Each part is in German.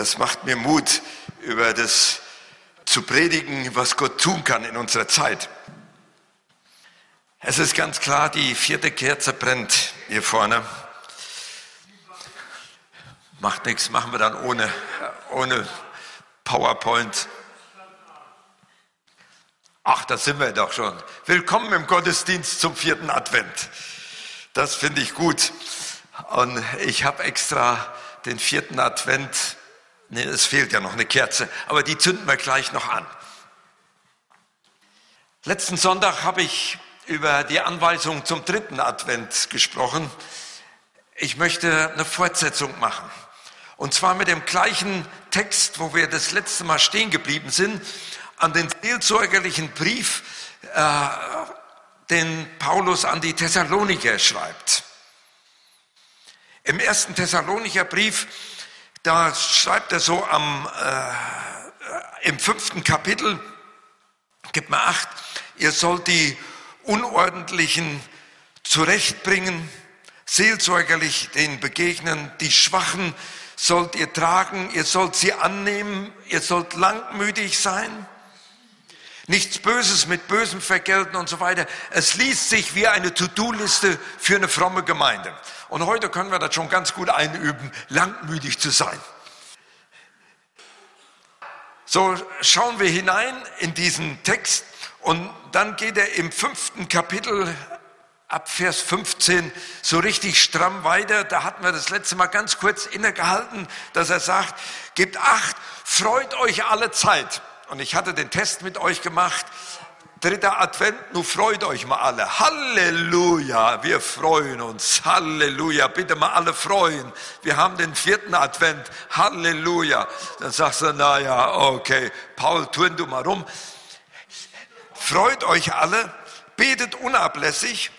Das macht mir Mut, über das zu predigen, was Gott tun kann in unserer Zeit. Es ist ganz klar, die vierte Kerze brennt hier vorne. Macht nichts, machen wir dann ohne, ohne PowerPoint. Ach, da sind wir doch schon. Willkommen im Gottesdienst zum vierten Advent. Das finde ich gut. Und ich habe extra den vierten Advent, nee, es fehlt ja noch eine Kerze, aber die zünden wir gleich noch an. Letzten Sonntag habe ich über die Anweisung zum dritten Advent gesprochen. Ich möchte eine Fortsetzung machen. Und zwar mit dem gleichen Text, wo wir das letzte Mal stehen geblieben sind, an den seelsorgerlichen Brief, äh, den Paulus an die Thessaloniker schreibt. Im ersten Thessalonicher Brief, da schreibt er so am, äh, im fünften Kapitel, gibt mir acht, ihr sollt die Unordentlichen zurechtbringen, seelsorgerlich denen begegnen, die Schwachen sollt ihr tragen, ihr sollt sie annehmen, ihr sollt langmütig sein, nichts Böses mit Bösem vergelten und so weiter. Es liest sich wie eine To-Do-Liste für eine fromme Gemeinde. Und heute können wir das schon ganz gut einüben, langmütig zu sein. So schauen wir hinein in diesen Text und dann geht er im fünften Kapitel ab Vers 15 so richtig stramm weiter. Da hatten wir das letzte Mal ganz kurz innegehalten, dass er sagt, gebt acht, freut euch alle Zeit. Und ich hatte den Test mit euch gemacht. Dritter Advent, nun freut euch mal alle. Halleluja, wir freuen uns. Halleluja, bitte mal alle freuen. Wir haben den vierten Advent. Halleluja. Dann sagst du, na ja, okay, Paul, turn du mal rum. Freut euch alle, betet unablässig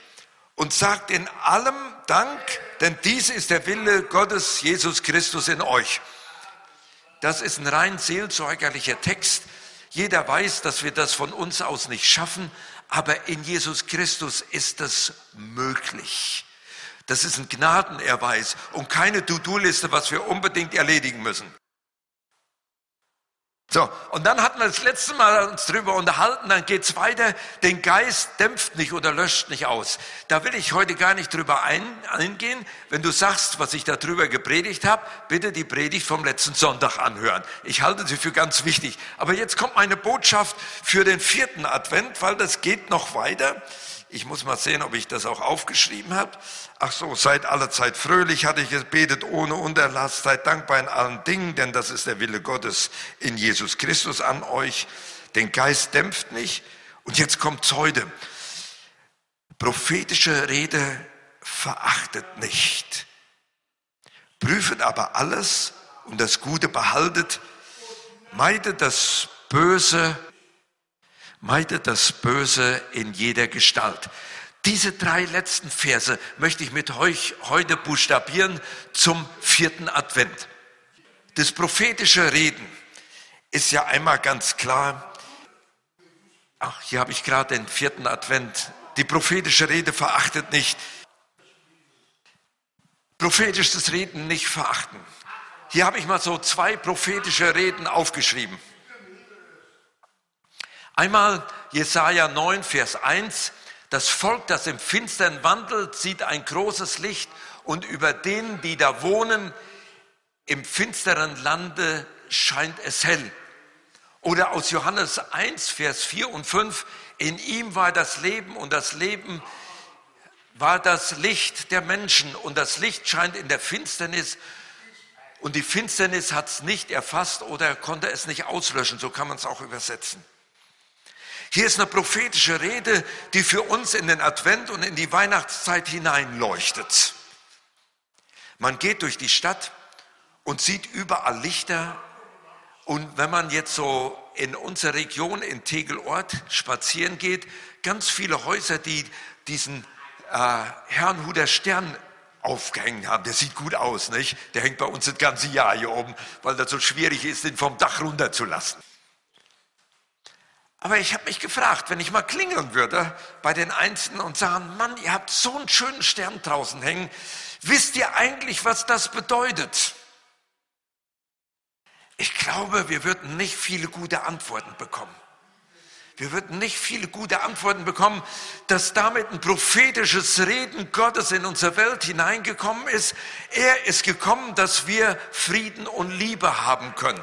und sagt in allem Dank, denn dies ist der Wille Gottes, Jesus Christus in euch. Das ist ein rein seelsorgerlicher Text. Jeder weiß, dass wir das von uns aus nicht schaffen, aber in Jesus Christus ist das möglich. Das ist ein Gnadenerweis und keine To-Do-Liste, was wir unbedingt erledigen müssen. So, und dann hatten wir das letzte Mal uns drüber unterhalten, dann geht's weiter, den Geist dämpft nicht oder löscht nicht aus. Da will ich heute gar nicht drüber ein, eingehen. Wenn du sagst, was ich darüber gepredigt habe, bitte die Predigt vom letzten Sonntag anhören. Ich halte sie für ganz wichtig. Aber jetzt kommt meine Botschaft für den vierten Advent, weil das geht noch weiter. Ich muss mal sehen, ob ich das auch aufgeschrieben habe. Ach so, seid alle Zeit fröhlich, hatte ich gebetet, ohne Unterlass, seid dankbar in allen Dingen, denn das ist der Wille Gottes in Jesus Christus an euch. Den Geist dämpft nicht. Und jetzt kommt's heute. Prophetische Rede verachtet nicht. Prüfet aber alles und das Gute behaltet. Meidet das Böse meidet das Böse in jeder Gestalt. Diese drei letzten Verse möchte ich mit euch heute buchstabieren zum vierten Advent. Das prophetische Reden ist ja einmal ganz klar. Ach, hier habe ich gerade den vierten Advent. Die prophetische Rede verachtet nicht. Prophetisches Reden nicht verachten. Hier habe ich mal so zwei prophetische Reden aufgeschrieben. Einmal Jesaja 9, Vers 1. Das Volk, das im Finstern wandelt, sieht ein großes Licht und über denen, die da wohnen, im finsteren Lande scheint es hell. Oder aus Johannes 1, Vers 4 und 5. In ihm war das Leben und das Leben war das Licht der Menschen und das Licht scheint in der Finsternis und die Finsternis hat es nicht erfasst oder konnte es nicht auslöschen. So kann man es auch übersetzen. Hier ist eine prophetische Rede, die für uns in den Advent und in die Weihnachtszeit hineinleuchtet. Man geht durch die Stadt und sieht überall Lichter. Und wenn man jetzt so in unserer Region in Tegelort spazieren geht, ganz viele Häuser, die diesen äh, Herrnhuter Stern aufgehängt haben. Der sieht gut aus, nicht? Der hängt bei uns das ganze Jahr hier oben, weil das so schwierig ist, den vom Dach runterzulassen. Aber ich habe mich gefragt, wenn ich mal klingeln würde bei den Einzelnen und sagen, Mann, ihr habt so einen schönen Stern draußen hängen, wisst ihr eigentlich, was das bedeutet? Ich glaube, wir würden nicht viele gute Antworten bekommen. Wir würden nicht viele gute Antworten bekommen, dass damit ein prophetisches Reden Gottes in unsere Welt hineingekommen ist. Er ist gekommen, dass wir Frieden und Liebe haben können.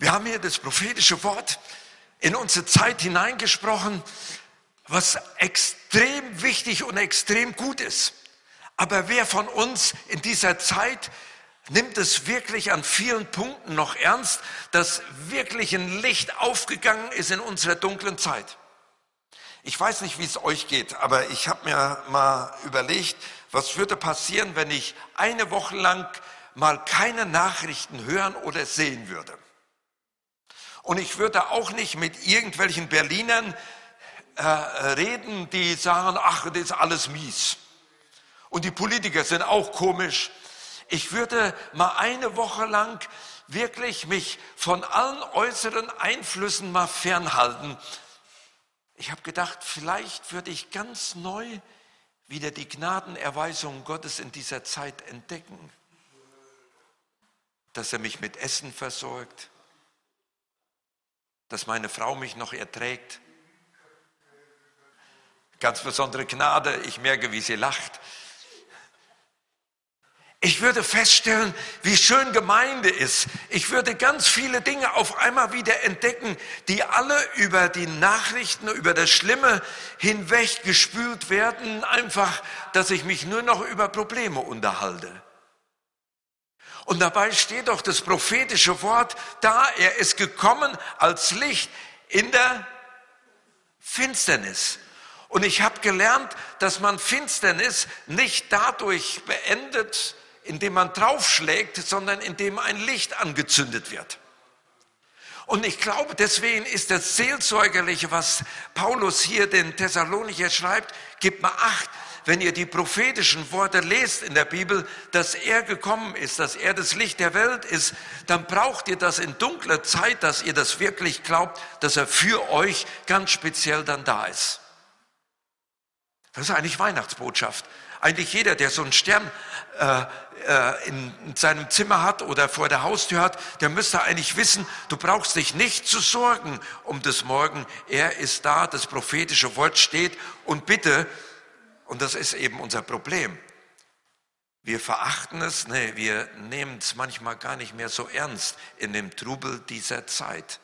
Wir haben hier das prophetische Wort in unsere Zeit hineingesprochen, was extrem wichtig und extrem gut ist. Aber wer von uns in dieser Zeit nimmt es wirklich an vielen Punkten noch ernst, dass wirklich ein Licht aufgegangen ist in unserer dunklen Zeit. Ich weiß nicht, wie es euch geht, aber ich habe mir mal überlegt, was würde passieren, wenn ich eine Woche lang mal keine Nachrichten hören oder sehen würde. Und ich würde auch nicht mit irgendwelchen Berlinern äh, reden, die sagen, ach, das ist alles mies. Und die Politiker sind auch komisch ich würde mal eine Woche lang wirklich mich von allen äußeren Einflüssen mal fernhalten. Ich habe gedacht, vielleicht würde ich ganz neu wieder die Gnadenerweisung Gottes in dieser Zeit entdecken. Dass er mich mit Essen versorgt, dass meine Frau mich noch erträgt. Ganz besondere Gnade, ich merke, wie sie lacht. Ich würde feststellen, wie schön Gemeinde ist. Ich würde ganz viele Dinge auf einmal wieder entdecken, die alle über die Nachrichten, über das Schlimme hinweg gespült werden, einfach, dass ich mich nur noch über Probleme unterhalte. Und dabei steht doch das prophetische Wort da, er ist gekommen als Licht in der Finsternis. Und ich habe gelernt, dass man Finsternis nicht dadurch beendet, indem man draufschlägt, sondern indem ein Licht angezündet wird. Und ich glaube, deswegen ist das Seelsorgerliche, was Paulus hier den Thessalonicher schreibt, gibt mal acht, wenn ihr die prophetischen Worte lest in der Bibel, dass er gekommen ist, dass er das Licht der Welt ist, dann braucht ihr das in dunkler Zeit, dass ihr das wirklich glaubt, dass er für euch ganz speziell dann da ist. Das ist eigentlich Weihnachtsbotschaft. Eigentlich jeder, der so einen Stern äh, äh, in seinem Zimmer hat oder vor der Haustür hat, der müsste eigentlich wissen, du brauchst dich nicht zu sorgen um das Morgen. Er ist da, das prophetische Wort steht und bitte, und das ist eben unser Problem, wir verachten es, nee, wir nehmen es manchmal gar nicht mehr so ernst in dem Trubel dieser Zeit.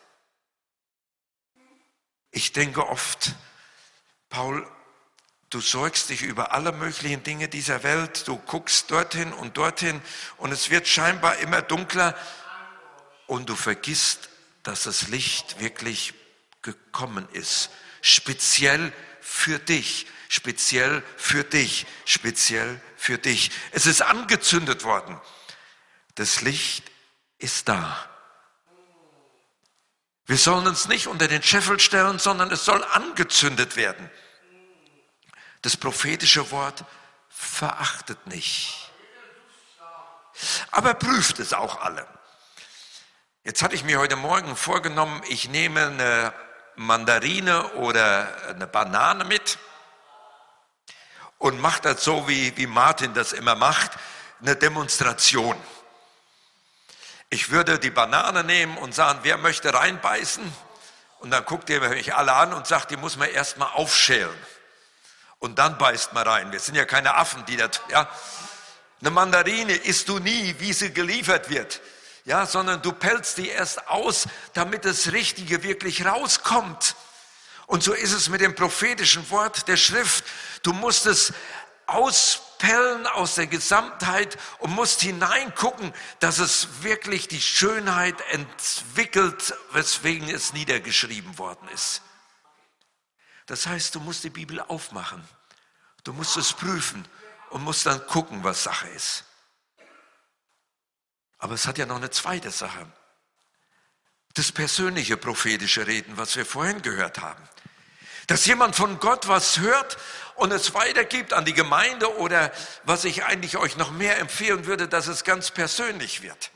Ich denke oft, Paul Du sorgst dich über alle möglichen Dinge dieser Welt. Du guckst dorthin und dorthin und es wird scheinbar immer dunkler und du vergisst, dass das Licht wirklich gekommen ist. Speziell für dich, speziell für dich, speziell für dich. Es ist angezündet worden. Das Licht ist da. Wir sollen uns nicht unter den Scheffel stellen, sondern es soll angezündet werden. Das prophetische Wort verachtet nicht. Aber prüft es auch alle. Jetzt hatte ich mir heute Morgen vorgenommen, ich nehme eine Mandarine oder eine Banane mit und mache das so, wie, wie Martin das immer macht, eine Demonstration. Ich würde die Banane nehmen und sagen, wer möchte reinbeißen? Und dann guckt ihr mich alle an und sagt, die muss man erstmal aufschälen und dann beißt man rein. Wir sind ja keine Affen, die das, ja. Eine Mandarine isst du nie, wie sie geliefert wird, ja, sondern du pelzt die erst aus, damit das Richtige wirklich rauskommt. Und so ist es mit dem prophetischen Wort der Schrift. Du musst es auspellen aus der Gesamtheit und musst hineingucken, dass es wirklich die Schönheit entwickelt, weswegen es niedergeschrieben worden ist. Das heißt, du musst die Bibel aufmachen. Du musst es prüfen und musst dann gucken, was Sache ist. Aber es hat ja noch eine zweite Sache. Das persönliche prophetische Reden, was wir vorhin gehört haben. Dass jemand von Gott was hört und es weitergibt an die Gemeinde oder was ich eigentlich euch noch mehr empfehlen würde, dass es ganz persönlich wird.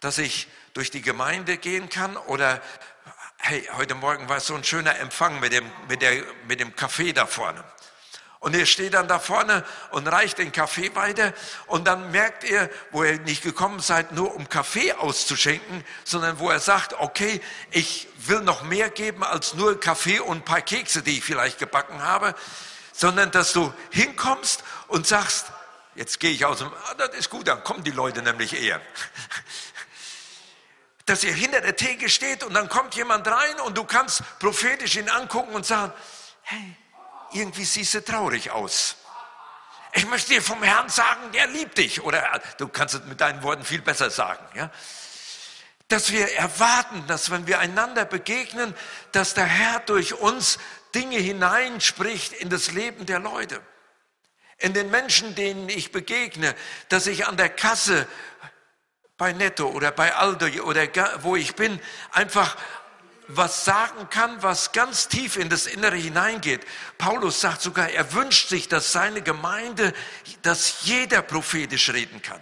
Dass ich durch die Gemeinde gehen kann oder hey, heute Morgen war es so ein schöner Empfang mit dem, mit der, mit dem Café da vorne. Und er steht dann da vorne und reicht den Kaffee weiter. Und dann merkt er, wo ihr nicht gekommen seid, nur um Kaffee auszuschenken, sondern wo er sagt, okay, ich will noch mehr geben als nur Kaffee und ein paar Kekse, die ich vielleicht gebacken habe, sondern dass du hinkommst und sagst, jetzt gehe ich aus dem, ah, das ist gut, dann kommen die Leute nämlich eher. Dass ihr hinter der Theke steht und dann kommt jemand rein und du kannst prophetisch ihn angucken und sagen, hey, irgendwie siehst du traurig aus. Ich möchte dir vom Herrn sagen, der liebt dich. Oder du kannst es mit deinen Worten viel besser sagen. Ja? Dass wir erwarten, dass wenn wir einander begegnen, dass der Herr durch uns Dinge hineinspricht in das Leben der Leute. In den Menschen, denen ich begegne, dass ich an der Kasse bei Netto oder bei Aldo oder wo ich bin, einfach was sagen kann, was ganz tief in das Innere hineingeht. Paulus sagt sogar, er wünscht sich, dass seine Gemeinde, dass jeder prophetisch reden kann.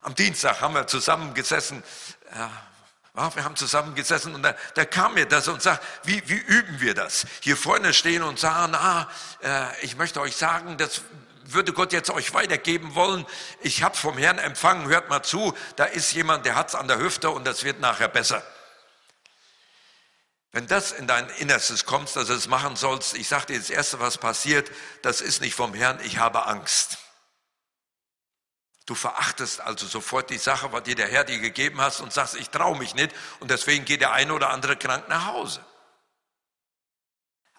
Am Dienstag haben wir zusammengesessen, ja, wir haben zusammengesessen und da, da, kam mir das und sagt, wie, wie üben wir das? Hier vorne stehen und sagen, ah, äh, ich möchte euch sagen, das würde Gott jetzt euch weitergeben wollen. Ich habe vom Herrn empfangen, hört mal zu, da ist jemand, der hat es an der Hüfte und das wird nachher besser. Wenn das in dein Innerstes kommt, dass du es machen sollst, ich sage dir das Erste, was passiert, das ist nicht vom Herrn, ich habe Angst. Du verachtest also sofort die Sache, was dir der Herr dir gegeben hast und sagst, ich traue mich nicht und deswegen geht der eine oder andere krank nach Hause.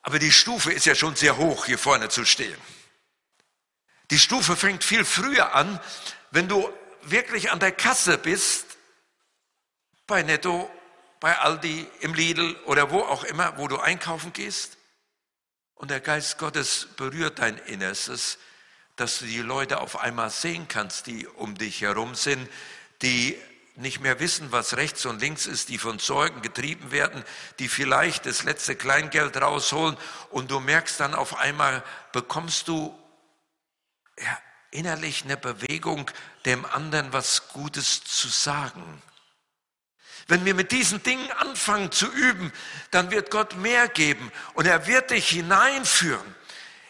Aber die Stufe ist ja schon sehr hoch, hier vorne zu stehen. Die Stufe fängt viel früher an, wenn du wirklich an der Kasse bist, bei Netto bei Aldi, im Lidl oder wo auch immer, wo du einkaufen gehst. Und der Geist Gottes berührt dein Innerstes, dass du die Leute auf einmal sehen kannst, die um dich herum sind, die nicht mehr wissen, was rechts und links ist, die von Sorgen getrieben werden, die vielleicht das letzte Kleingeld rausholen und du merkst dann auf einmal, bekommst du ja, innerlich eine Bewegung, dem anderen was Gutes zu sagen. Wenn wir mit diesen Dingen anfangen zu üben, dann wird Gott mehr geben und er wird dich hineinführen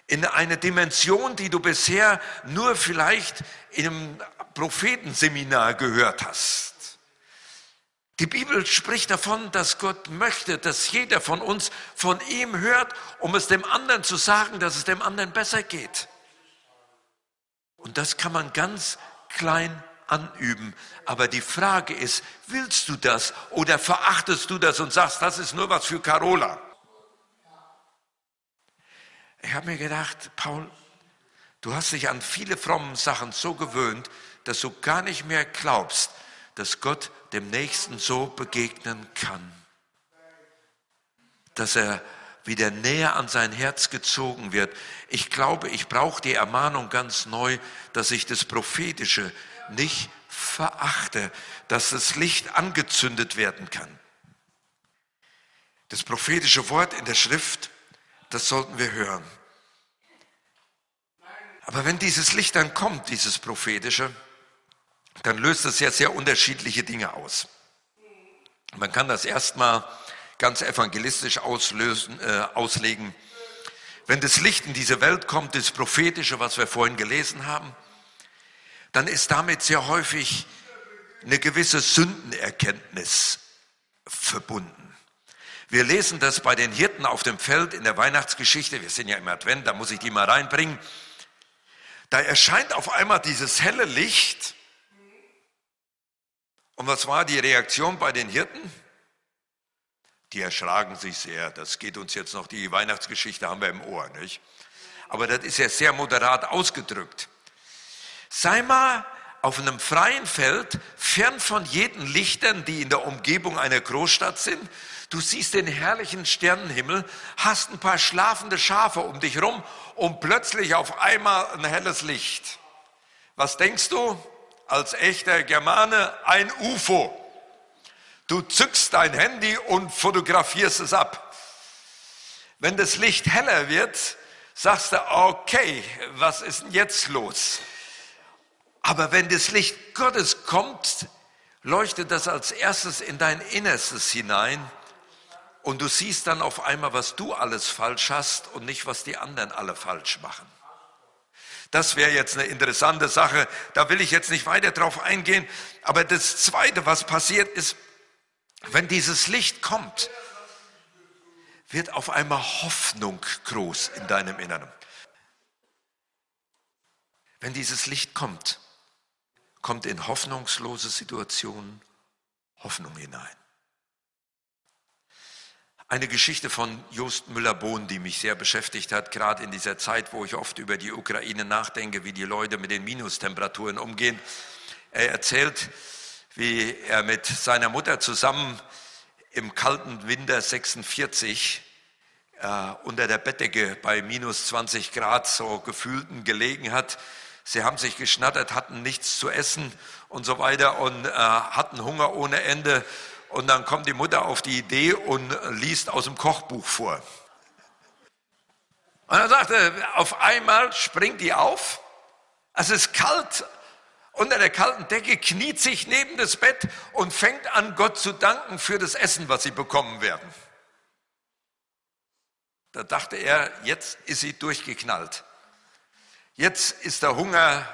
in eine Dimension, die du bisher nur vielleicht im Prophetenseminar gehört hast. Die Bibel spricht davon, dass Gott möchte, dass jeder von uns von ihm hört, um es dem anderen zu sagen, dass es dem anderen besser geht. Und das kann man ganz klein anüben. Aber die Frage ist, willst du das oder verachtest du das und sagst, das ist nur was für Carola? Ich habe mir gedacht, Paul, du hast dich an viele fromme Sachen so gewöhnt, dass du gar nicht mehr glaubst, dass Gott dem Nächsten so begegnen kann. Dass er wieder näher an sein Herz gezogen wird. Ich glaube, ich brauche die Ermahnung ganz neu, dass ich das Prophetische nicht verachte, dass das Licht angezündet werden kann. Das prophetische Wort in der Schrift, das sollten wir hören. Aber wenn dieses Licht dann kommt, dieses prophetische, dann löst es ja sehr unterschiedliche Dinge aus. Man kann das erstmal ganz evangelistisch auslösen, äh, auslegen. Wenn das Licht in diese Welt kommt, das Prophetische, was wir vorhin gelesen haben, dann ist damit sehr häufig eine gewisse Sündenerkenntnis verbunden. Wir lesen das bei den Hirten auf dem Feld in der Weihnachtsgeschichte. Wir sind ja im Advent, da muss ich die mal reinbringen. Da erscheint auf einmal dieses helle Licht. Und was war die Reaktion bei den Hirten? Die erschragen sich sehr. Das geht uns jetzt noch, die Weihnachtsgeschichte haben wir im Ohr, nicht? Aber das ist ja sehr moderat ausgedrückt. Sei mal auf einem freien Feld, fern von jeden Lichtern, die in der Umgebung einer Großstadt sind. Du siehst den herrlichen Sternenhimmel, hast ein paar schlafende Schafe um dich rum und plötzlich auf einmal ein helles Licht. Was denkst du als echter Germane? Ein UFO. Du zückst dein Handy und fotografierst es ab. Wenn das Licht heller wird, sagst du, okay, was ist denn jetzt los? Aber wenn das Licht Gottes kommt, leuchtet das als erstes in dein Innerstes hinein und du siehst dann auf einmal, was du alles falsch hast und nicht, was die anderen alle falsch machen. Das wäre jetzt eine interessante Sache. Da will ich jetzt nicht weiter drauf eingehen. Aber das Zweite, was passiert ist, wenn dieses Licht kommt, wird auf einmal Hoffnung groß in deinem Inneren. Wenn dieses Licht kommt, kommt in hoffnungslose Situationen Hoffnung hinein. Eine Geschichte von Jost Müller-Bohn, die mich sehr beschäftigt hat, gerade in dieser Zeit, wo ich oft über die Ukraine nachdenke, wie die Leute mit den Minustemperaturen umgehen. Er erzählt, wie er mit seiner Mutter zusammen im kalten Winter 46 äh, unter der Bettdecke bei minus 20 Grad so gefühlten gelegen hat. Sie haben sich geschnattert, hatten nichts zu essen und so weiter und äh, hatten Hunger ohne Ende und dann kommt die Mutter auf die Idee und liest aus dem Kochbuch vor. Und dann sagte, auf einmal springt die auf, es ist kalt, unter der kalten Decke kniet sich neben das Bett und fängt an, Gott zu danken für das Essen, was sie bekommen werden. Da dachte er, jetzt ist sie durchgeknallt. Jetzt ist der Hunger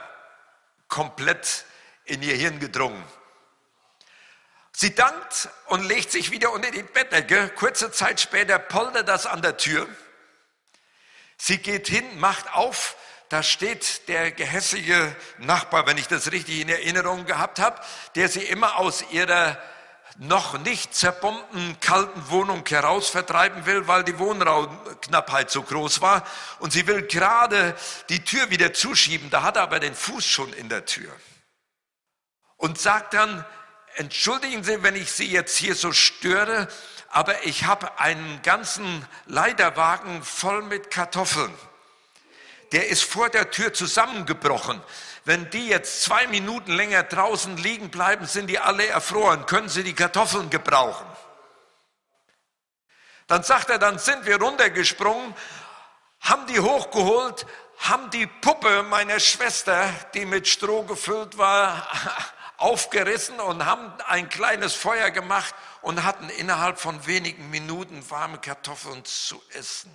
komplett in ihr Hirn gedrungen. Sie dankt und legt sich wieder unter die Bettdecke. Kurze Zeit später poltert das an der Tür. Sie geht hin, macht auf. Da steht der gehässige Nachbar, wenn ich das richtig in Erinnerung gehabt habe, der sie immer aus ihrer noch nicht zerbombten kalten Wohnung heraus vertreiben will, weil die Wohnraumknappheit so groß war. Und sie will gerade die Tür wieder zuschieben. Da hat er aber den Fuß schon in der Tür. Und sagt dann, entschuldigen Sie, wenn ich Sie jetzt hier so störe, aber ich habe einen ganzen Leiterwagen voll mit Kartoffeln. Der ist vor der Tür zusammengebrochen. Wenn die jetzt zwei Minuten länger draußen liegen bleiben, sind die alle erfroren. Können Sie die Kartoffeln gebrauchen? Dann sagt er, dann sind wir runtergesprungen, haben die hochgeholt, haben die Puppe meiner Schwester, die mit Stroh gefüllt war, aufgerissen und haben ein kleines Feuer gemacht und hatten innerhalb von wenigen Minuten warme Kartoffeln zu essen.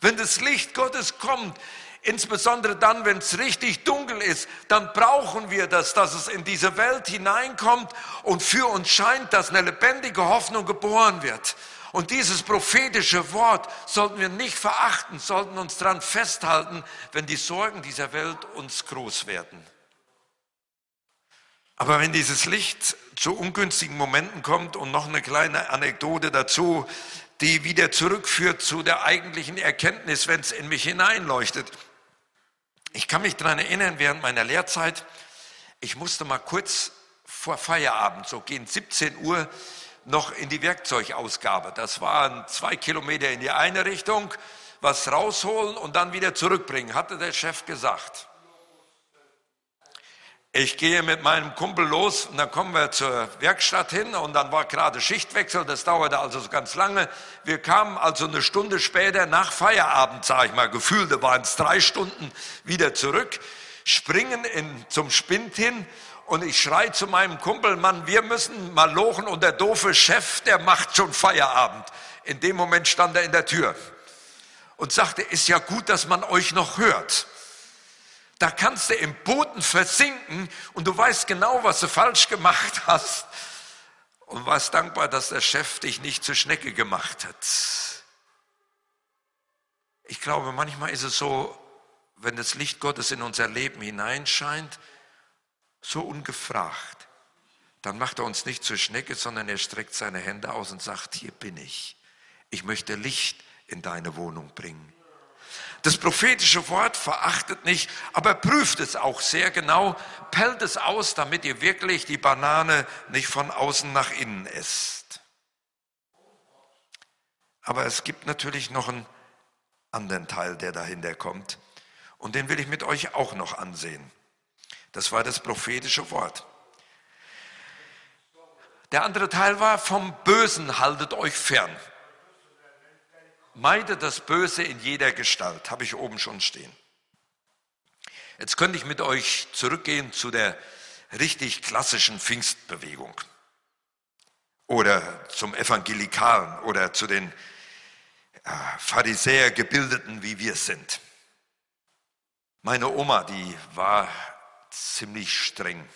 Wenn das Licht Gottes kommt, insbesondere dann, wenn es richtig dunkel ist, dann brauchen wir das, dass es in diese Welt hineinkommt und für uns scheint, dass eine lebendige Hoffnung geboren wird. Und dieses prophetische Wort sollten wir nicht verachten, sollten uns daran festhalten, wenn die Sorgen dieser Welt uns groß werden. Aber wenn dieses Licht zu ungünstigen Momenten kommt und noch eine kleine Anekdote dazu, die wieder zurückführt zu der eigentlichen Erkenntnis, wenn es in mich hineinleuchtet. Ich kann mich daran erinnern, während meiner Lehrzeit, ich musste mal kurz vor Feierabend, so gegen 17 Uhr, noch in die Werkzeugausgabe. Das waren zwei Kilometer in die eine Richtung, was rausholen und dann wieder zurückbringen, hatte der Chef gesagt. Ich gehe mit meinem Kumpel los und dann kommen wir zur Werkstatt hin und dann war gerade Schichtwechsel, das dauerte also ganz lange. Wir kamen also eine Stunde später nach Feierabend, sage ich mal, gefühlte waren es drei Stunden wieder zurück, springen in, zum Spind hin und ich schrei zu meinem Kumpel, Mann, wir müssen mal lochen und der doofe Chef, der macht schon Feierabend. In dem Moment stand er in der Tür und sagte, ist ja gut, dass man euch noch hört. Da kannst du im Boden versinken und du weißt genau, was du falsch gemacht hast und warst dankbar, dass der Chef dich nicht zur Schnecke gemacht hat. Ich glaube, manchmal ist es so, wenn das Licht Gottes in unser Leben hineinscheint, so ungefragt, dann macht er uns nicht zur Schnecke, sondern er streckt seine Hände aus und sagt, hier bin ich. Ich möchte Licht in deine Wohnung bringen. Das prophetische Wort verachtet nicht, aber prüft es auch sehr genau, pellt es aus, damit ihr wirklich die Banane nicht von außen nach innen esst. Aber es gibt natürlich noch einen anderen Teil, der dahinter kommt. Und den will ich mit euch auch noch ansehen. Das war das prophetische Wort. Der andere Teil war, vom Bösen haltet euch fern. Meide das Böse in jeder Gestalt, habe ich oben schon stehen. Jetzt könnte ich mit euch zurückgehen zu der richtig klassischen Pfingstbewegung. oder zum Evangelikalen oder zu den äh, Pharisäer gebildeten, wie wir sind. Meine Oma, die war ziemlich streng,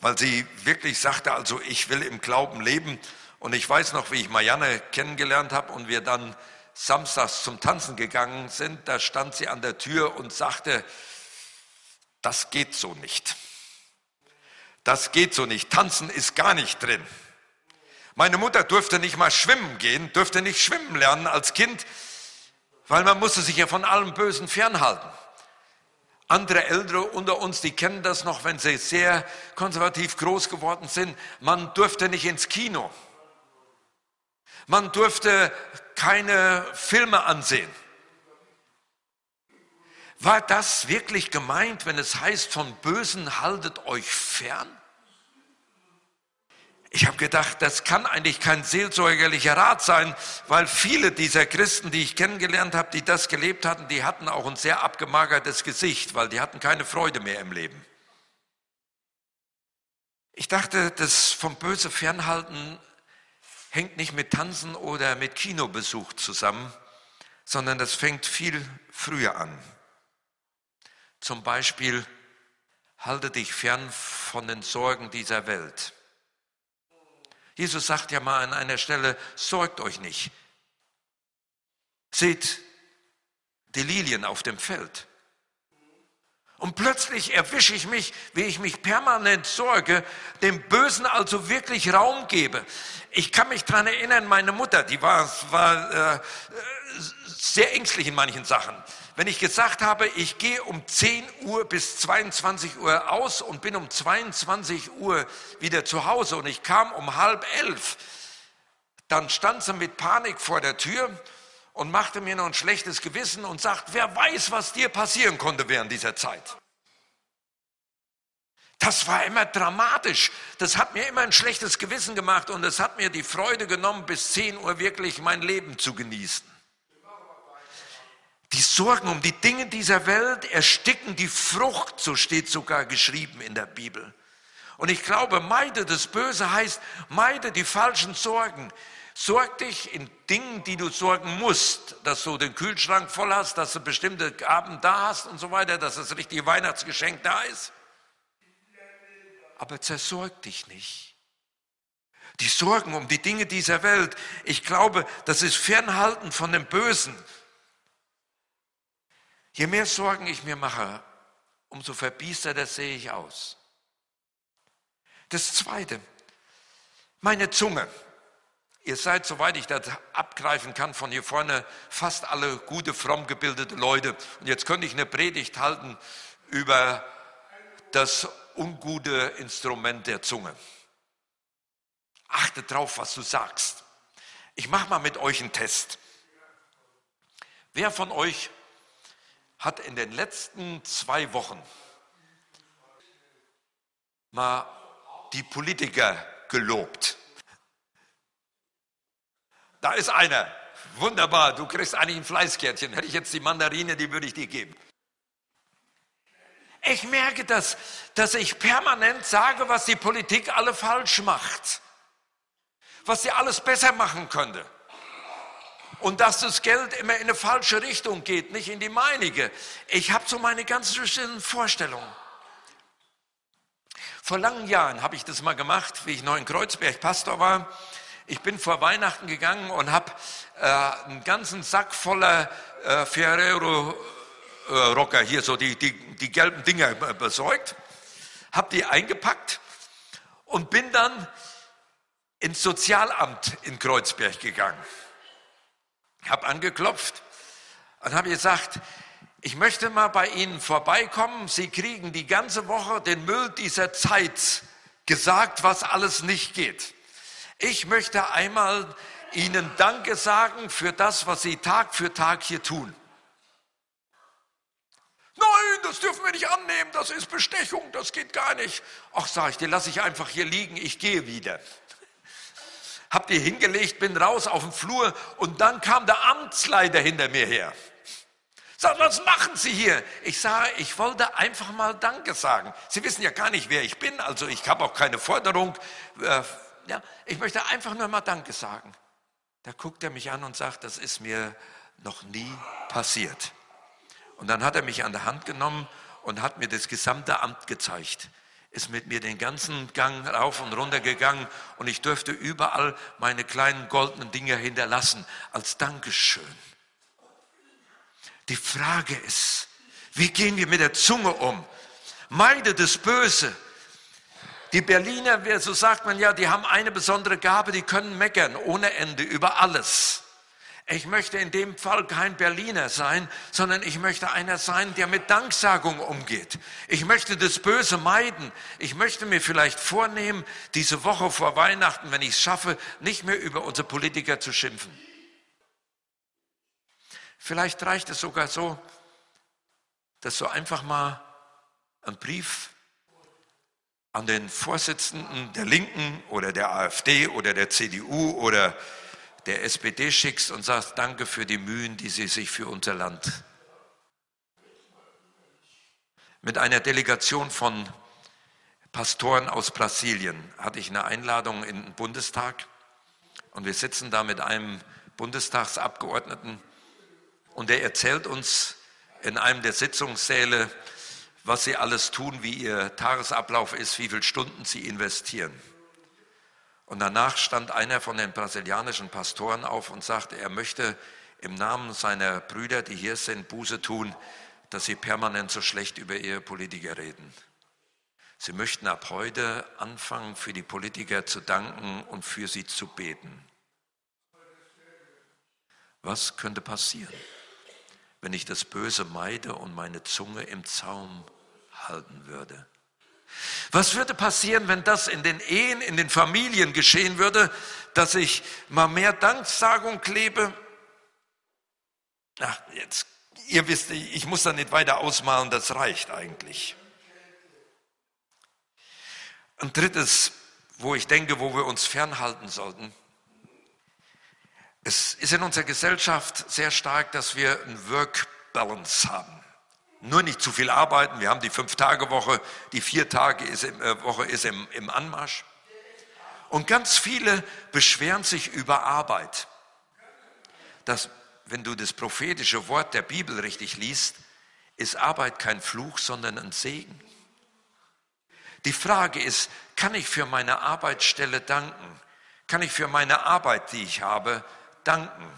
weil sie wirklich sagte, also ich will im Glauben leben. Und ich weiß noch, wie ich Marianne kennengelernt habe und wir dann samstags zum Tanzen gegangen sind, da stand sie an der Tür und sagte, das geht so nicht. Das geht so nicht. Tanzen ist gar nicht drin. Meine Mutter durfte nicht mal schwimmen gehen, durfte nicht schwimmen lernen als Kind, weil man musste sich ja von allem Bösen fernhalten. Andere Ältere unter uns, die kennen das noch, wenn sie sehr konservativ groß geworden sind. Man durfte nicht ins Kino. Man durfte keine Filme ansehen. War das wirklich gemeint, wenn es heißt, von Bösen haltet euch fern? Ich habe gedacht, das kann eigentlich kein seelsorgerlicher Rat sein, weil viele dieser Christen, die ich kennengelernt habe, die das gelebt hatten, die hatten auch ein sehr abgemagertes Gesicht, weil die hatten keine Freude mehr im Leben. Ich dachte, das vom Böse fernhalten hängt nicht mit Tanzen oder mit Kinobesuch zusammen, sondern das fängt viel früher an. Zum Beispiel, halte dich fern von den Sorgen dieser Welt. Jesus sagt ja mal an einer Stelle, sorgt euch nicht. Seht die Lilien auf dem Feld. Und plötzlich erwische ich mich, wie ich mich permanent sorge, dem Bösen also wirklich Raum gebe. Ich kann mich daran erinnern, meine Mutter, die war, war äh, sehr ängstlich in manchen Sachen. Wenn ich gesagt habe, ich gehe um 10 Uhr bis 22 Uhr aus und bin um 22 Uhr wieder zu Hause und ich kam um halb elf, dann stand sie mit Panik vor der Tür und machte mir noch ein schlechtes Gewissen und sagt, wer weiß, was dir passieren konnte während dieser Zeit. Das war immer dramatisch. Das hat mir immer ein schlechtes Gewissen gemacht und es hat mir die Freude genommen, bis 10 Uhr wirklich mein Leben zu genießen. Die Sorgen um die Dinge dieser Welt ersticken die Frucht, so steht sogar geschrieben in der Bibel. Und ich glaube, meide das Böse heißt, meide die falschen Sorgen. Sorg dich in Dingen, die du sorgen musst, dass du den Kühlschrank voll hast, dass du bestimmte Gaben da hast und so weiter, dass das richtige Weihnachtsgeschenk da ist. Aber zersorg dich nicht. Die Sorgen um die Dinge dieser Welt, ich glaube, das ist Fernhalten von dem Bösen. Je mehr Sorgen ich mir mache, umso verbiesterter sehe ich aus. Das Zweite, meine Zunge. Ihr seid, soweit ich das abgreifen kann, von hier vorne fast alle gute, fromm gebildete Leute. Und jetzt könnte ich eine Predigt halten über das ungute Instrument der Zunge. Achte drauf, was du sagst. Ich mache mal mit euch einen Test. Wer von euch hat in den letzten zwei Wochen mal die Politiker gelobt? Da ist einer. Wunderbar, du kriegst eigentlich ein Fleißkärtchen. Hätte ich jetzt die Mandarine, die würde ich dir geben. Ich merke das, dass ich permanent sage, was die Politik alle falsch macht. Was sie alles besser machen könnte. Und dass das Geld immer in eine falsche Richtung geht, nicht in die meinige. Ich habe so meine ganz bestimmten Vorstellungen. Vor langen Jahren habe ich das mal gemacht, wie ich noch in Kreuzberg Pastor war ich bin vor Weihnachten gegangen und habe äh, einen ganzen Sack voller äh, Ferrero äh, Rocker hier, so die, die, die gelben Dinger besorgt, habe die eingepackt und bin dann ins Sozialamt in Kreuzberg gegangen. Habe angeklopft und habe gesagt, ich möchte mal bei Ihnen vorbeikommen. Sie kriegen die ganze Woche den Müll dieser Zeit gesagt, was alles nicht geht. Ich möchte einmal Ihnen Danke sagen für das, was Sie Tag für Tag hier tun. Nein, das dürfen wir nicht annehmen, das ist Bestechung, das geht gar nicht. Ach, sag ich, den lasse ich einfach hier liegen, ich gehe wieder. Hab die hingelegt, bin raus auf den Flur und dann kam der Amtsleiter hinter mir her. Sagt, was machen Sie hier? Ich sage, ich wollte einfach mal Danke sagen. Sie wissen ja gar nicht, wer ich bin, also ich habe auch keine Forderung. Ja, ich möchte einfach nur mal Danke sagen. Da guckt er mich an und sagt, das ist mir noch nie passiert. Und dann hat er mich an der Hand genommen und hat mir das gesamte Amt gezeigt. Ist mit mir den ganzen Gang rauf und runter gegangen und ich durfte überall meine kleinen goldenen Dinge hinterlassen als Dankeschön. Die Frage ist, wie gehen wir mit der Zunge um? Meide das Böse. Die Berliner, so sagt man ja, die haben eine besondere Gabe, die können meckern ohne Ende über alles. Ich möchte in dem Fall kein Berliner sein, sondern ich möchte einer sein, der mit Danksagung umgeht. Ich möchte das Böse meiden. Ich möchte mir vielleicht vornehmen, diese Woche vor Weihnachten, wenn ich es schaffe, nicht mehr über unsere Politiker zu schimpfen. Vielleicht reicht es sogar so, dass so einfach mal ein Brief an den Vorsitzenden der Linken oder der AfD oder der CDU oder der SPD schickst und sagst, danke für die Mühen, die Sie sich für unser Land. Mit einer Delegation von Pastoren aus Brasilien hatte ich eine Einladung in den Bundestag und wir sitzen da mit einem Bundestagsabgeordneten und der erzählt uns in einem der Sitzungssäle, was sie alles tun, wie ihr Tagesablauf ist, wie viele Stunden sie investieren. Und danach stand einer von den brasilianischen Pastoren auf und sagte, er möchte im Namen seiner Brüder, die hier sind, Buße tun, dass sie permanent so schlecht über ihre Politiker reden. Sie möchten ab heute anfangen, für die Politiker zu danken und für sie zu beten. Was könnte passieren? Wenn ich das Böse meide und meine Zunge im Zaum halten würde? Was würde passieren, wenn das in den Ehen, in den Familien geschehen würde, dass ich mal mehr Danksagung klebe? Ach, jetzt, ihr wisst, ich muss da nicht weiter ausmalen, das reicht eigentlich. Ein drittes, wo ich denke, wo wir uns fernhalten sollten, es ist in unserer Gesellschaft sehr stark, dass wir ein Work-Balance haben. Nur nicht zu viel arbeiten. Wir haben die Fünf-Tage-Woche, die Vier-Tage-Woche ist im, im Anmarsch. Und ganz viele beschweren sich über Arbeit. Dass, wenn du das prophetische Wort der Bibel richtig liest, ist Arbeit kein Fluch, sondern ein Segen. Die Frage ist, kann ich für meine Arbeitsstelle danken? Kann ich für meine Arbeit, die ich habe, danken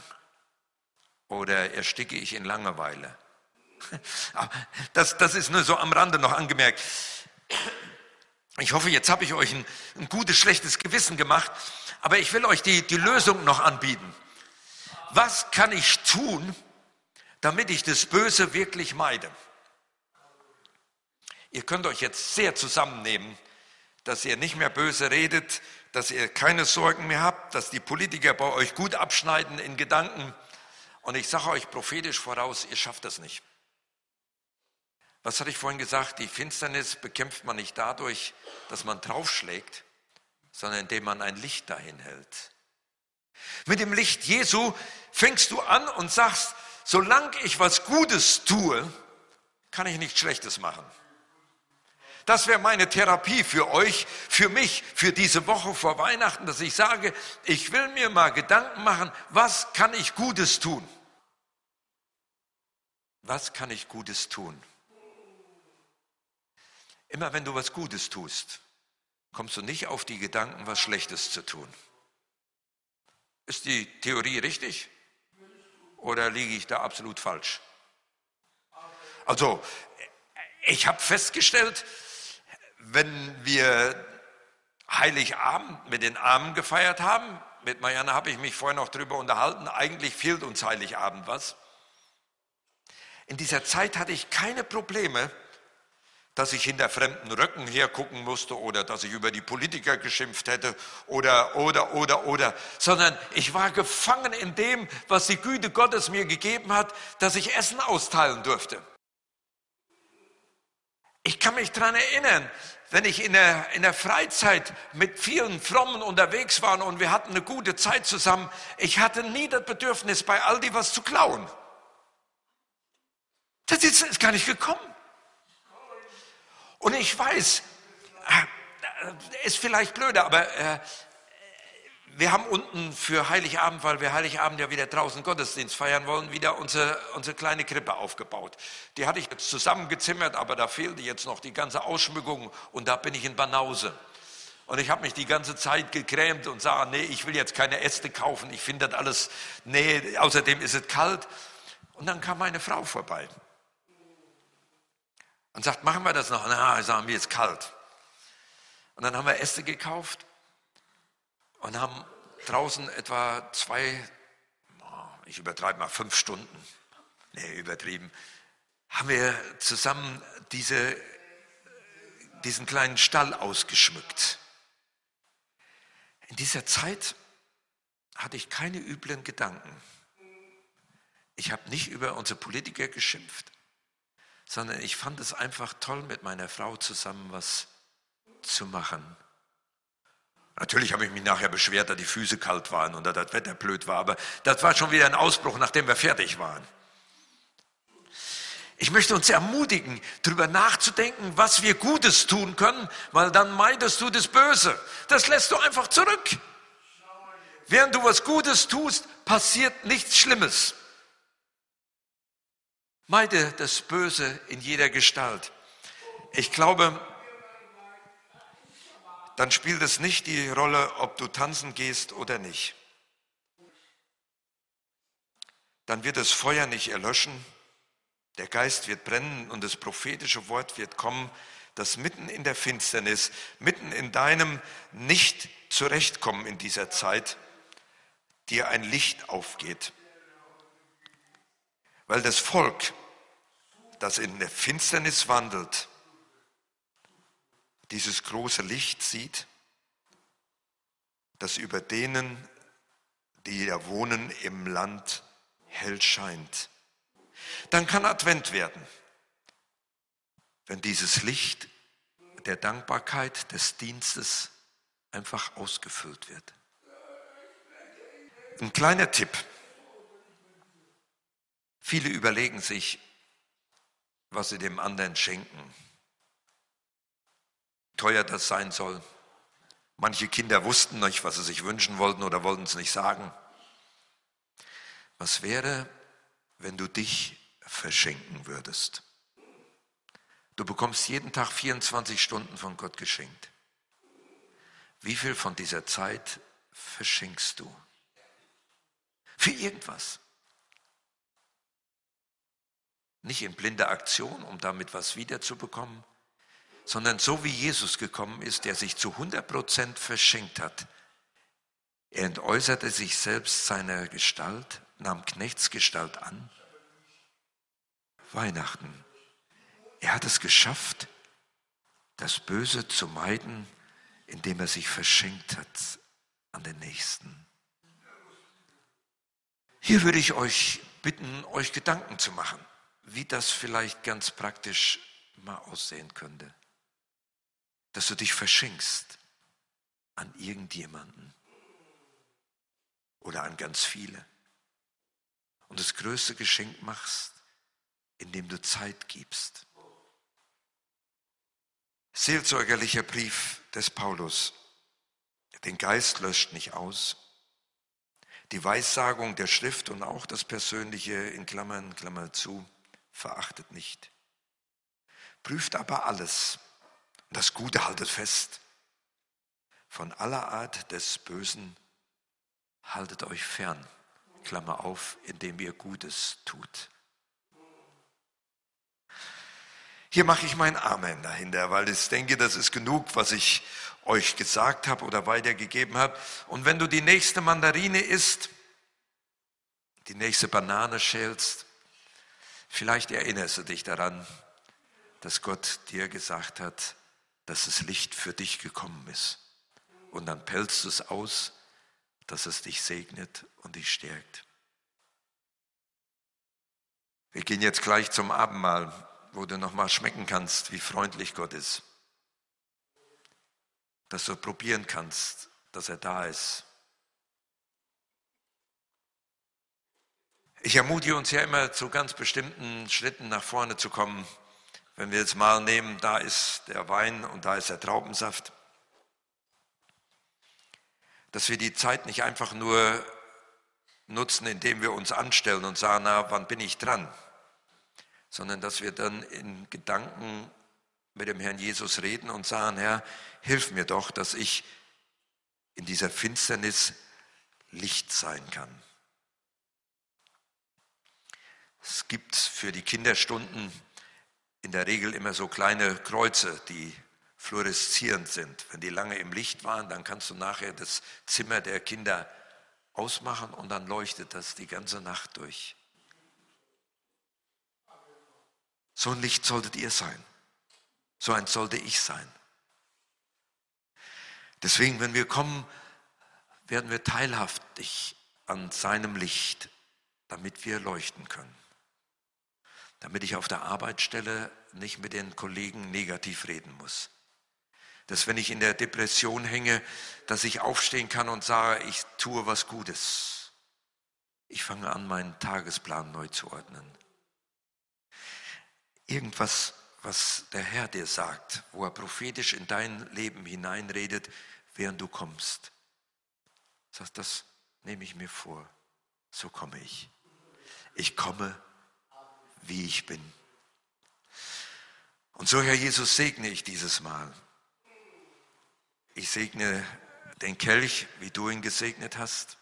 oder ersticke ich in Langeweile? Das, das ist nur so am Rande noch angemerkt. Ich hoffe, jetzt habe ich euch ein, ein, gutes, schlechtes Gewissen gemacht, aber ich will euch die, die Lösung noch anbieten. Was kann ich tun, damit ich das Böse wirklich meide? Ihr könnt euch jetzt sehr zusammennehmen, dass ihr nicht mehr böse redet, dass ihr keine Sorgen mehr habt, dass die Politiker bei euch gut abschneiden in Gedanken. Und ich sage euch prophetisch voraus, ihr schafft das nicht. Was hatte ich vorhin gesagt? Die Finsternis bekämpft man nicht dadurch, dass man draufschlägt, sondern indem man ein Licht dahin hält. Mit dem Licht Jesu fängst du an und sagst, solange ich was Gutes tue, kann ich nichts Schlechtes machen. Das wäre meine Therapie für euch, für mich, für diese Woche vor Weihnachten, dass ich sage, ich will mir mal Gedanken machen, was kann ich Gutes tun? Was kann ich Gutes tun? Immer wenn du was Gutes tust, kommst du nicht auf die Gedanken, was Schlechtes zu tun. Ist die Theorie richtig? Oder liege ich da absolut falsch? Also, ich habe festgestellt, wenn wir Heiligabend mit den Armen gefeiert haben, mit Marianne habe ich mich vorher noch darüber unterhalten, eigentlich fehlt uns Heiligabend was. In dieser Zeit hatte ich keine Probleme, dass ich hinter fremden Röcken hergucken musste oder dass ich über die Politiker geschimpft hätte oder, oder, oder, oder, sondern ich war gefangen in dem, was die Güte Gottes mir gegeben hat, dass ich Essen austeilen durfte. Ich kann mich daran erinnern, wenn ich in der, in der Freizeit mit vielen Frommen unterwegs war und wir hatten eine gute Zeit zusammen, ich hatte nie das Bedürfnis, bei Aldi was zu klauen. Das ist, ist gar nicht gekommen. Und ich weiß, äh, ist vielleicht blöde, aber äh, wir haben unten für Heiligabend, weil wir Heiligabend ja wieder draußen Gottesdienst feiern wollen, wieder unsere, unsere kleine Krippe aufgebaut. Die hatte ich jetzt zusammengezimmert, aber da fehlte jetzt noch die ganze Ausschmückung und da bin ich in Banause. Und ich habe mich die ganze Zeit gegrämt und sah, nee, ich will jetzt keine Äste kaufen, ich finde das alles, nee, außerdem ist es kalt. Und dann kam meine Frau vorbei und sagt, machen wir das noch? Na, ich sage, mir ist kalt. Und dann haben wir Äste gekauft und haben draußen etwa zwei, ich übertreibe mal fünf Stunden, nee, übertrieben, haben wir zusammen diese, diesen kleinen Stall ausgeschmückt. In dieser Zeit hatte ich keine üblen Gedanken. Ich habe nicht über unsere Politiker geschimpft, sondern ich fand es einfach toll, mit meiner Frau zusammen was zu machen. Natürlich habe ich mich nachher beschwert, dass die Füße kalt waren und dass das Wetter blöd war, aber das war schon wieder ein Ausbruch, nachdem wir fertig waren. Ich möchte uns ermutigen, darüber nachzudenken, was wir Gutes tun können, weil dann meidest du das Böse. Das lässt du einfach zurück. Während du was Gutes tust, passiert nichts Schlimmes. Meide das Böse in jeder Gestalt. Ich glaube, dann spielt es nicht die Rolle, ob du tanzen gehst oder nicht. Dann wird das Feuer nicht erlöschen, der Geist wird brennen und das prophetische Wort wird kommen, das mitten in der Finsternis, mitten in deinem nicht zurechtkommen in dieser Zeit, dir ein Licht aufgeht. Weil das Volk, das in der Finsternis wandelt, dieses große Licht sieht, das über denen, die da wohnen im Land, hell scheint. Dann kann Advent werden, wenn dieses Licht der Dankbarkeit, des Dienstes einfach ausgefüllt wird. Ein kleiner Tipp. Viele überlegen sich, was sie dem anderen schenken teuer das sein soll. Manche Kinder wussten nicht, was sie sich wünschen wollten oder wollten es nicht sagen. Was wäre, wenn du dich verschenken würdest? Du bekommst jeden Tag 24 Stunden von Gott geschenkt. Wie viel von dieser Zeit verschenkst du? Für irgendwas. Nicht in blinder Aktion, um damit was wiederzubekommen, sondern so wie Jesus gekommen ist, der sich zu 100 Prozent verschenkt hat. Er entäußerte sich selbst seiner Gestalt, nahm Knechtsgestalt an. Weihnachten. Er hat es geschafft, das Böse zu meiden, indem er sich verschenkt hat an den Nächsten. Hier würde ich euch bitten, euch Gedanken zu machen, wie das vielleicht ganz praktisch mal aussehen könnte dass du dich verschenkst an irgendjemanden oder an ganz viele und das größte Geschenk machst, indem du Zeit gibst. Seelsorgerlicher Brief des Paulus. Den Geist löscht nicht aus. Die Weissagung der Schrift und auch das Persönliche in Klammern, Klammer zu, verachtet nicht. Prüft aber alles das Gute haltet fest. Von aller Art des Bösen haltet euch fern. Klammer auf, indem ihr Gutes tut. Hier mache ich mein Amen dahinter, weil ich denke, das ist genug, was ich euch gesagt habe oder weitergegeben habe. Und wenn du die nächste Mandarine isst, die nächste Banane schälst, vielleicht erinnerst du dich daran, dass Gott dir gesagt hat, dass das Licht für dich gekommen ist. Und dann pelzt es aus, dass es dich segnet und dich stärkt. Wir gehen jetzt gleich zum Abendmahl, wo du nochmal schmecken kannst, wie freundlich Gott ist. Dass du probieren kannst, dass er da ist. Ich ermutige uns ja immer zu ganz bestimmten Schritten nach vorne zu kommen. Wenn wir jetzt mal nehmen, da ist der Wein und da ist der Traubensaft. dass wir die Zeit nicht einfach nur nutzen, indem wir uns anstellen und sagen, na, wann bin ich dran? Sondern dass wir dann in Gedanken mit dem Herrn Jesus reden und sagen, Herr, hilf mir doch, dass ich in dieser Finsternis Licht sein kann. Es gibt für die Kinderstunden in der Regel immer so kleine Kreuze, die fluoreszierend sind. Wenn die lange im Licht waren, dann kannst du nachher das Zimmer der Kinder ausmachen und dann leuchtet das die ganze Nacht durch. So ein Licht solltet ihr sein. So ein sollte ich sein. Deswegen, wenn wir kommen, werden wir teilhaftig an seinem Licht, damit wir leuchten können damit ich auf der Arbeitsstelle nicht mit den Kollegen negativ reden muss. Dass wenn ich in der Depression hänge, dass ich aufstehen kann und sage, ich tue was Gutes. Ich fange an, meinen Tagesplan neu zu ordnen. Irgendwas, was der Herr dir sagt, wo er prophetisch in dein Leben hineinredet, während du kommst. Sagst, das nehme ich mir vor. So komme ich. Ich komme wie ich bin. Und so, Herr Jesus, segne ich dieses Mal. Ich segne den Kelch, wie du ihn gesegnet hast,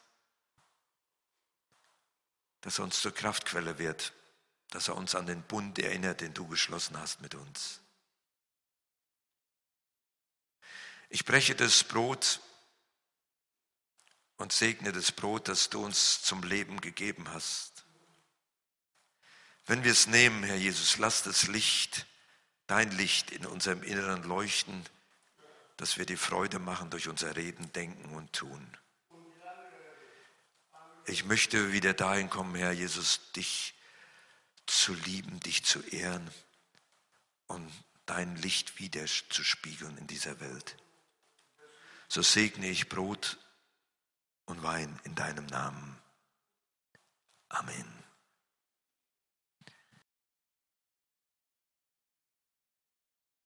dass er uns zur Kraftquelle wird, dass er uns an den Bund erinnert, den du geschlossen hast mit uns. Ich breche das Brot und segne das Brot, das du uns zum Leben gegeben hast. Wenn wir es nehmen, Herr Jesus, lass das Licht, dein Licht in unserem Inneren leuchten, dass wir die Freude machen durch unser Reden, Denken und Tun. Ich möchte wieder dahin kommen, Herr Jesus, dich zu lieben, dich zu ehren und dein Licht wieder zu spiegeln in dieser Welt. So segne ich Brot und Wein in deinem Namen. Amen.